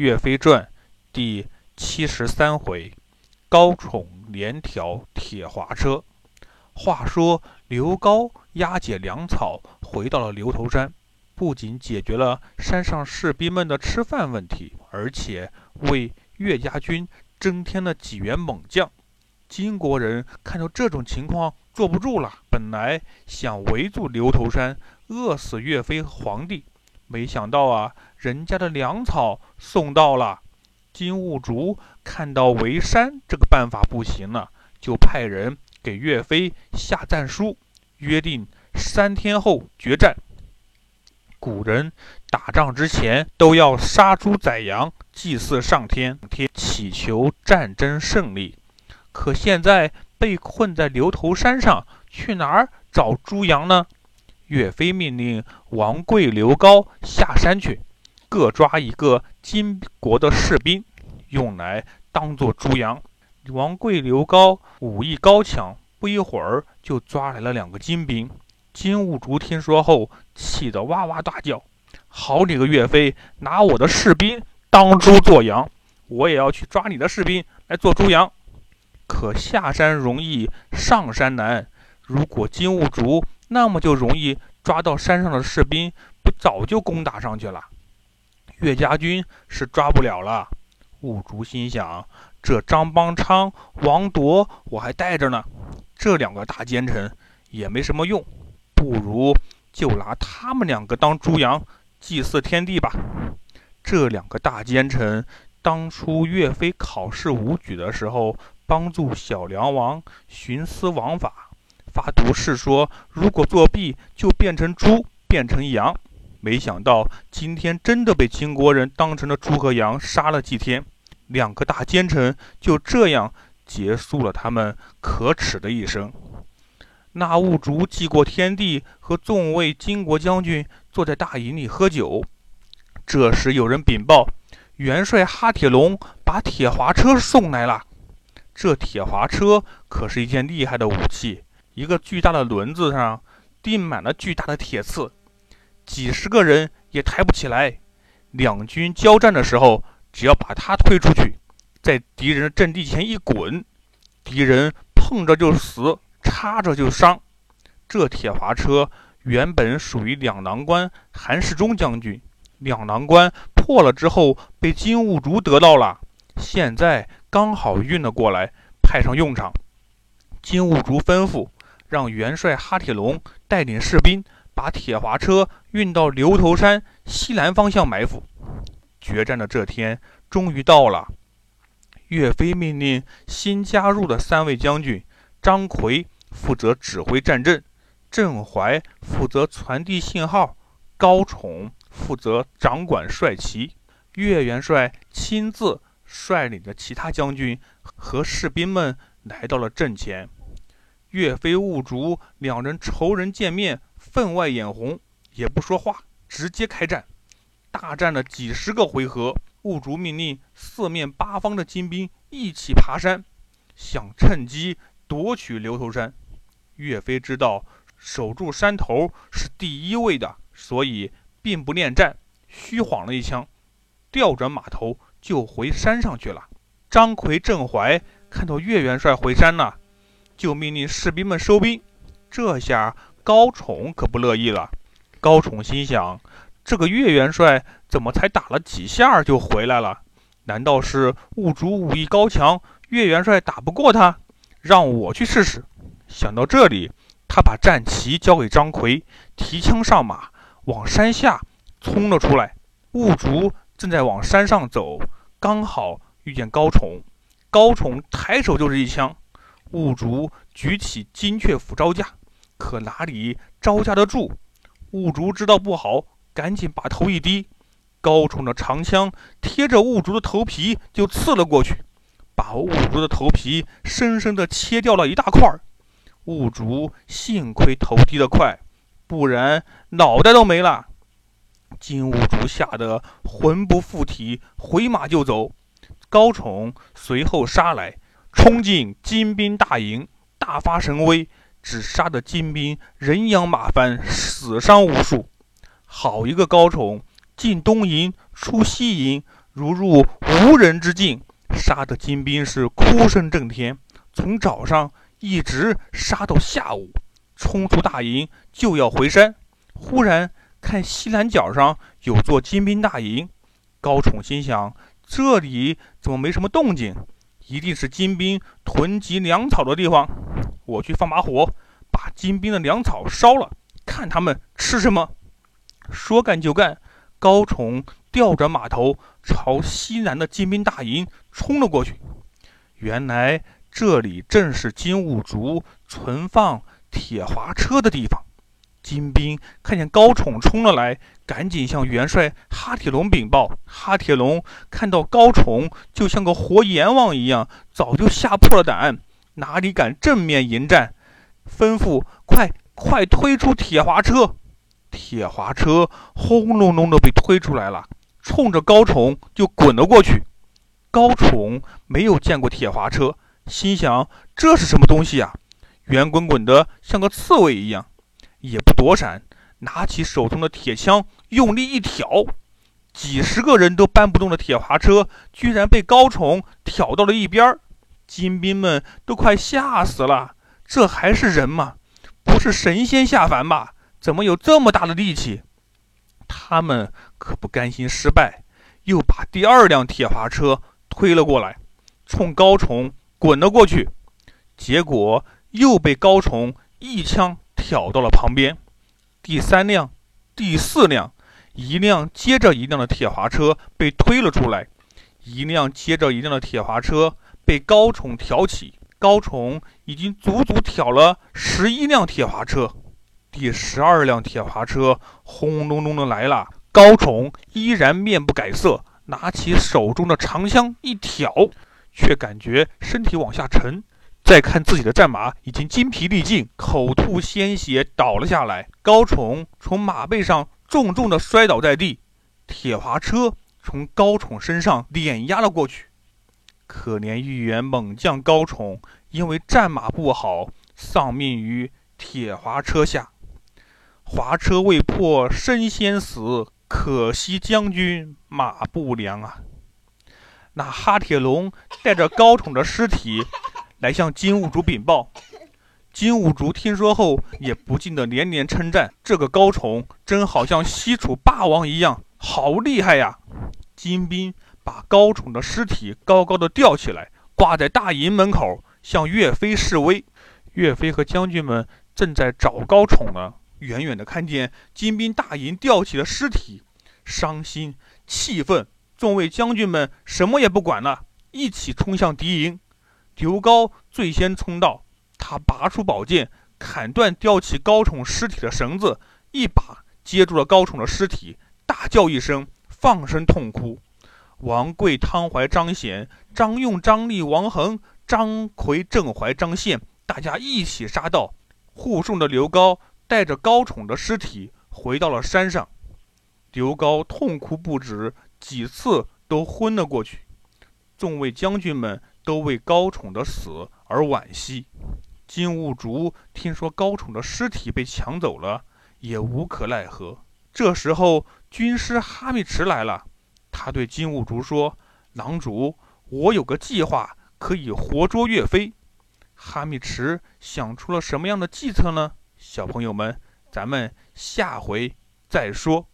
岳飞传第七十三回：高宠连挑铁滑车。话说刘高押解粮草回到了牛头山，不仅解决了山上士兵们的吃饭问题，而且为岳家军增添了几员猛将。金国人看到这种情况，坐不住了，本来想围住牛头山，饿死岳飞皇帝。没想到啊，人家的粮草送到了。金兀术看到围山这个办法不行了，就派人给岳飞下战书，约定三天后决战。古人打仗之前都要杀猪宰羊，祭祀上天，祈求战争胜利。可现在被困在牛头山上，去哪儿找猪羊呢？岳飞命令王贵、刘高下山去，各抓一个金国的士兵，用来当做猪羊。王贵、刘高武艺高强，不一会儿就抓来了两个金兵。金兀术听说后，气得哇哇大叫：“好你个岳飞，拿我的士兵当猪做羊！我也要去抓你的士兵来做猪羊。可下山容易上山难，如果金兀术……”那么就容易抓到山上的士兵，不早就攻打上去了？岳家军是抓不了了。兀竹心想：这张邦昌、王铎我还带着呢，这两个大奸臣也没什么用，不如就拿他们两个当猪羊祭祀天地吧。这两个大奸臣当初岳飞考试武举的时候，帮助小梁王徇私枉法。发毒誓说，如果作弊就变成猪，变成羊。没想到今天真的被金国人当成了猪和羊杀了几天，两个大奸臣就这样结束了他们可耻的一生。那兀竹祭过天地，和众位金国将军坐在大营里喝酒。这时有人禀报，元帅哈铁龙把铁滑车送来了。这铁滑车可是一件厉害的武器。一个巨大的轮子上钉满了巨大的铁刺，几十个人也抬不起来。两军交战的时候，只要把它推出去，在敌人的阵地前一滚，敌人碰着就死，插着就伤。这铁滑车原本属于两郎关韩世忠将军，两郎关破了之后被金兀术得到了，现在刚好运了过来，派上用场。金兀术吩咐。让元帅哈铁龙带领士兵把铁滑车运到牛头山西南方向埋伏。决战的这天终于到了。岳飞命令新加入的三位将军：张奎负责指挥战阵，郑怀负责传递信号，高宠负责掌管帅旗。岳元帅亲自率领着其他将军和士兵们来到了阵前。岳飞、兀竹两人仇人见面，分外眼红，也不说话，直接开战。大战了几十个回合，兀竹命令四面八方的金兵一起爬山，想趁机夺取牛头山。岳飞知道守住山头是第一位的，所以并不恋战，虚晃了一枪，调转马头就回山上去了。张奎、郑怀看到岳元帅回山了。就命令士兵们收兵，这下高宠可不乐意了。高宠心想：这个岳元帅怎么才打了几下就回来了？难道是兀竹武艺高强，岳元帅打不过他？让我去试试。想到这里，他把战旗交给张奎，提枪上马，往山下冲了出来。兀竹正在往山上走，刚好遇见高宠。高宠抬手就是一枪。兀竹举起金雀斧招架，可哪里招架得住？兀竹知道不好，赶紧把头一低，高宠的长枪贴着兀竹的头皮就刺了过去，把兀竹的头皮深深的切掉了一大块。兀竹幸亏头低得快，不然脑袋都没了。金兀术吓得魂不附体，回马就走。高宠随后杀来。冲进金兵大营，大发神威，只杀得金兵人仰马翻，死伤无数。好一个高宠，进东营出西营，如入无人之境，杀得金兵是哭声震天。从早上一直杀到下午，冲出大营就要回山。忽然看西南角上有座金兵大营，高宠心想：这里怎么没什么动静？一定是金兵囤积粮草的地方。我去放把火，把金兵的粮草烧了，看他们吃什么。说干就干，高宠调转马头，朝西南的金兵大营冲了过去。原来这里正是金兀术存放铁滑车的地方。金兵看见高宠冲了来，赶紧向元帅哈铁龙禀报。哈铁龙看到高宠就像个活阎王一样，早就吓破了胆，哪里敢正面迎战？吩咐快快推出铁滑车。铁滑车轰隆隆的被推出来了，冲着高宠就滚了过去。高宠没有见过铁滑车，心想这是什么东西啊？圆滚滚的，像个刺猬一样，也不躲闪，拿起手中的铁枪，用力一挑，几十个人都搬不动的铁滑车，居然被高宠挑到了一边儿。金兵们都快吓死了，这还是人吗？不是神仙下凡吧？怎么有这么大的力气？他们可不甘心失败，又把第二辆铁滑车推了过来，冲高崇滚了过去。结果又被高崇一枪挑到了旁边。第三辆、第四辆，一辆接着一辆的铁滑车被推了出来，一辆接着一辆的铁滑车被高宠挑起。高宠已经足足挑了十一辆铁滑车。第十二辆铁滑车轰隆隆的来了，高宠依然面不改色，拿起手中的长枪一挑，却感觉身体往下沉。再看自己的战马已经筋疲力尽，口吐鲜血倒了下来。高宠从马背上重重的摔倒在地，铁滑车从高宠身上碾压了过去。可怜豫园猛将高宠，因为战马不好，丧命于铁滑车下。滑车未破身先死，可惜将军马不良啊！那哈铁龙带着高宠的尸体来向金兀术禀报。金兀术听说后，也不禁的连连称赞：“这个高宠真好像西楚霸王一样，好厉害呀！”金兵把高宠的尸体高高的吊起来，挂在大营门口，向岳飞示威。岳飞和将军们正在找高宠呢。远远的看见金兵大营吊起了尸体，伤心气愤，众位将军们什么也不管了，一起冲向敌营。刘高最先冲到，他拔出宝剑，砍断吊起高宠尸体的绳子，一把接住了高宠的尸体，大叫一声，放声痛哭。王贵、汤怀、张显、张用、张立、王恒、张奎、郑怀、张宪，大家一起杀到，护送着刘高。带着高宠的尸体回到了山上，刘高痛哭不止，几次都昏了过去。众位将军们都为高宠的死而惋惜。金兀术听说高宠的尸体被抢走了，也无可奈何。这时候，军师哈密迟来了，他对金兀术说：“狼主，我有个计划，可以活捉岳飞。”哈密迟想出了什么样的计策呢？小朋友们，咱们下回再说。